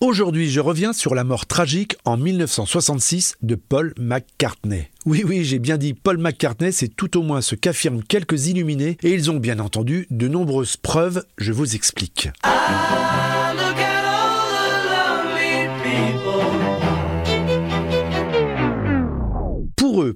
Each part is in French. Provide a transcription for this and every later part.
Aujourd'hui, je reviens sur la mort tragique en 1966 de Paul McCartney. Oui, oui, j'ai bien dit Paul McCartney, c'est tout au moins ce qu'affirment quelques illuminés, et ils ont bien entendu de nombreuses preuves, je vous explique.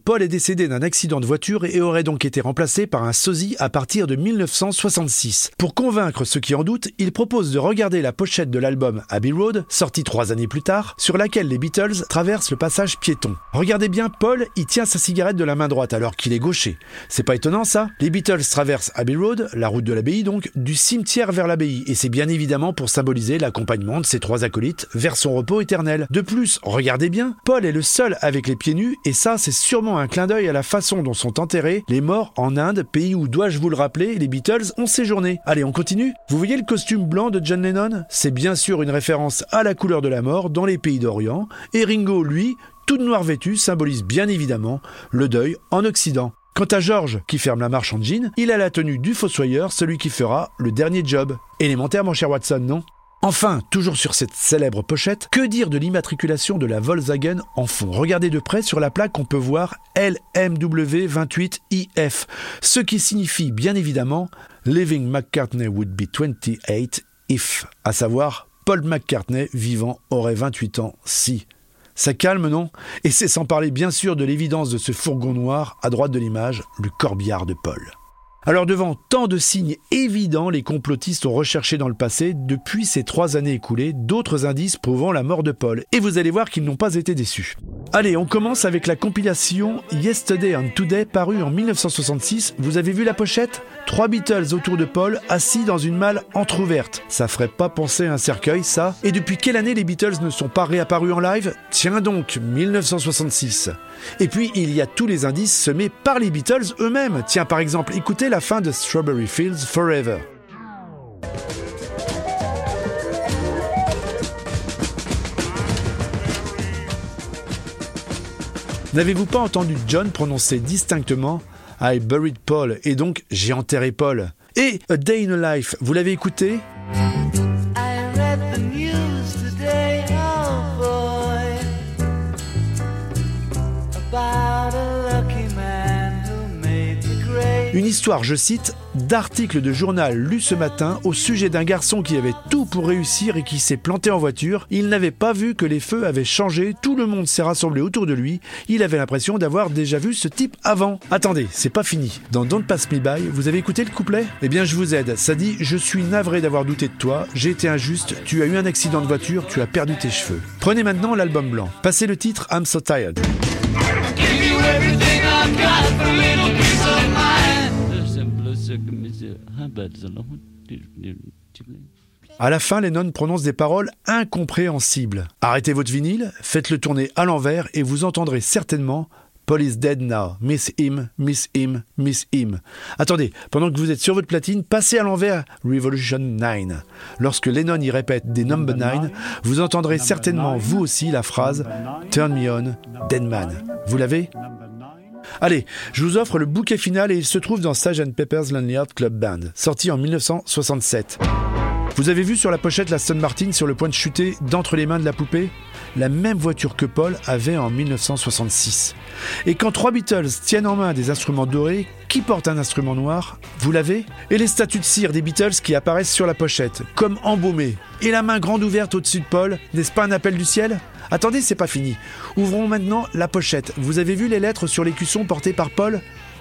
Paul est décédé d'un accident de voiture et aurait donc été remplacé par un sosie à partir de 1966. Pour convaincre ceux qui en doutent, il propose de regarder la pochette de l'album Abbey Road, sorti trois années plus tard, sur laquelle les Beatles traversent le passage piéton. Regardez bien, Paul, il tient sa cigarette de la main droite alors qu'il est gaucher. C'est pas étonnant ça? Les Beatles traversent Abbey Road, la route de l'abbaye donc, du cimetière vers l'abbaye, et c'est bien évidemment pour symboliser l'accompagnement de ces trois acolytes vers son repos éternel. De plus, regardez bien, Paul est le seul avec les pieds nus, et ça c'est sûrement un clin d'œil à la façon dont sont enterrés les morts en Inde, pays où, dois-je vous le rappeler, les Beatles ont séjourné. Allez, on continue Vous voyez le costume blanc de John Lennon? C'est bien sûr une référence à la couleur de la mort dans les pays d'Orient, et Ringo, lui, tout de noir vêtu, symbolise bien évidemment le deuil en Occident. Quant à George, qui ferme la marche en jean, il a la tenue du fossoyeur, celui qui fera le dernier job. Élémentaire, mon cher Watson, non? Enfin, toujours sur cette célèbre pochette, que dire de l'immatriculation de la Volkswagen en fond? Regardez de près sur la plaque, on peut voir LMW28IF, ce qui signifie bien évidemment Living McCartney would be 28 if, à savoir Paul McCartney vivant aurait 28 ans si. Ça calme, non? Et c'est sans parler bien sûr de l'évidence de ce fourgon noir à droite de l'image, le corbillard de Paul. Alors devant tant de signes évidents, les complotistes ont recherché dans le passé, depuis ces trois années écoulées, d'autres indices prouvant la mort de Paul. Et vous allez voir qu'ils n'ont pas été déçus. Allez, on commence avec la compilation Yesterday and Today parue en 1966. Vous avez vu la pochette? Trois Beatles autour de Paul, assis dans une malle entr'ouverte. Ça ferait pas penser à un cercueil, ça? Et depuis quelle année les Beatles ne sont pas réapparus en live? Tiens donc, 1966. Et puis, il y a tous les indices semés par les Beatles eux-mêmes. Tiens, par exemple, écoutez la fin de Strawberry Fields Forever. N'avez-vous pas entendu John prononcer distinctement I buried Paul et donc j'ai enterré Paul Et A Day in a Life, vous l'avez écouté? Une histoire, je cite, d'article de journal lu ce matin au sujet d'un garçon qui avait tout pour réussir et qui s'est planté en voiture. Il n'avait pas vu que les feux avaient changé, tout le monde s'est rassemblé autour de lui. Il avait l'impression d'avoir déjà vu ce type avant. Attendez, c'est pas fini. Dans Don't Pass Me By, vous avez écouté le couplet? Eh bien, je vous aide. Ça dit Je suis navré d'avoir douté de toi, j'ai été injuste, tu as eu un accident de voiture, tu as perdu tes cheveux. Prenez maintenant l'album blanc. Passez le titre I'm So Tired. À la fin, Lennon prononce des paroles incompréhensibles. Arrêtez votre vinyle, faites-le tourner à l'envers et vous entendrez certainement Paul is dead now. Miss him, miss him, miss him. Attendez, pendant que vous êtes sur votre platine, passez à l'envers Revolution 9. Lorsque Lennon y répète des number 9, vous entendrez certainement vous aussi la phrase Turn me on, dead man. Vous l'avez? Allez, je vous offre le bouquet final et il se trouve dans Sgt Pepper's Lonely Heart Club Band, sorti en 1967. Vous avez vu sur la pochette la Stone Martin sur le point de chuter d'entre les mains de la poupée? La même voiture que Paul avait en 1966. Et quand trois Beatles tiennent en main des instruments dorés, qui porte un instrument noir Vous l'avez? Et les statues de cire des Beatles qui apparaissent sur la pochette, comme embaumées. Et la main grande ouverte au-dessus de Paul, n'est-ce pas un appel du ciel? Attendez, c'est pas fini. Ouvrons maintenant la pochette. Vous avez vu les lettres sur l'écusson portées par Paul?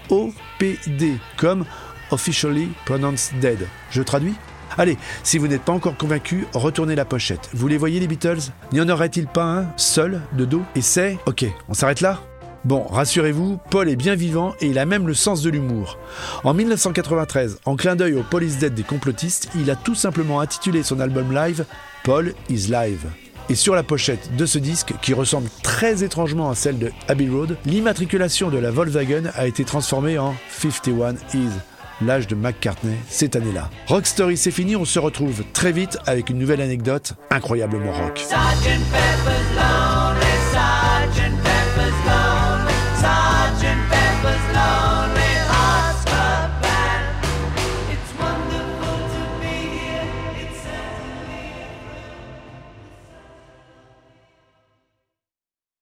OPD, comme Officially Pronounced Dead. Je traduis? Allez, si vous n'êtes pas encore convaincu, retournez la pochette. Vous les voyez les Beatles? N'y en aurait-il pas un, seul, de dos? Et c'est... Ok, on s'arrête là? Bon, rassurez-vous, Paul est bien vivant et il a même le sens de l'humour. En 1993, en clin d'œil au Police Dead des complotistes, il a tout simplement intitulé son album live Paul is Live. Et sur la pochette de ce disque, qui ressemble très étrangement à celle de Abbey Road, l'immatriculation de la Volkswagen a été transformée en 51 Is, l'âge de McCartney cette année-là. Rock Story, c'est fini, on se retrouve très vite avec une nouvelle anecdote incroyablement rock.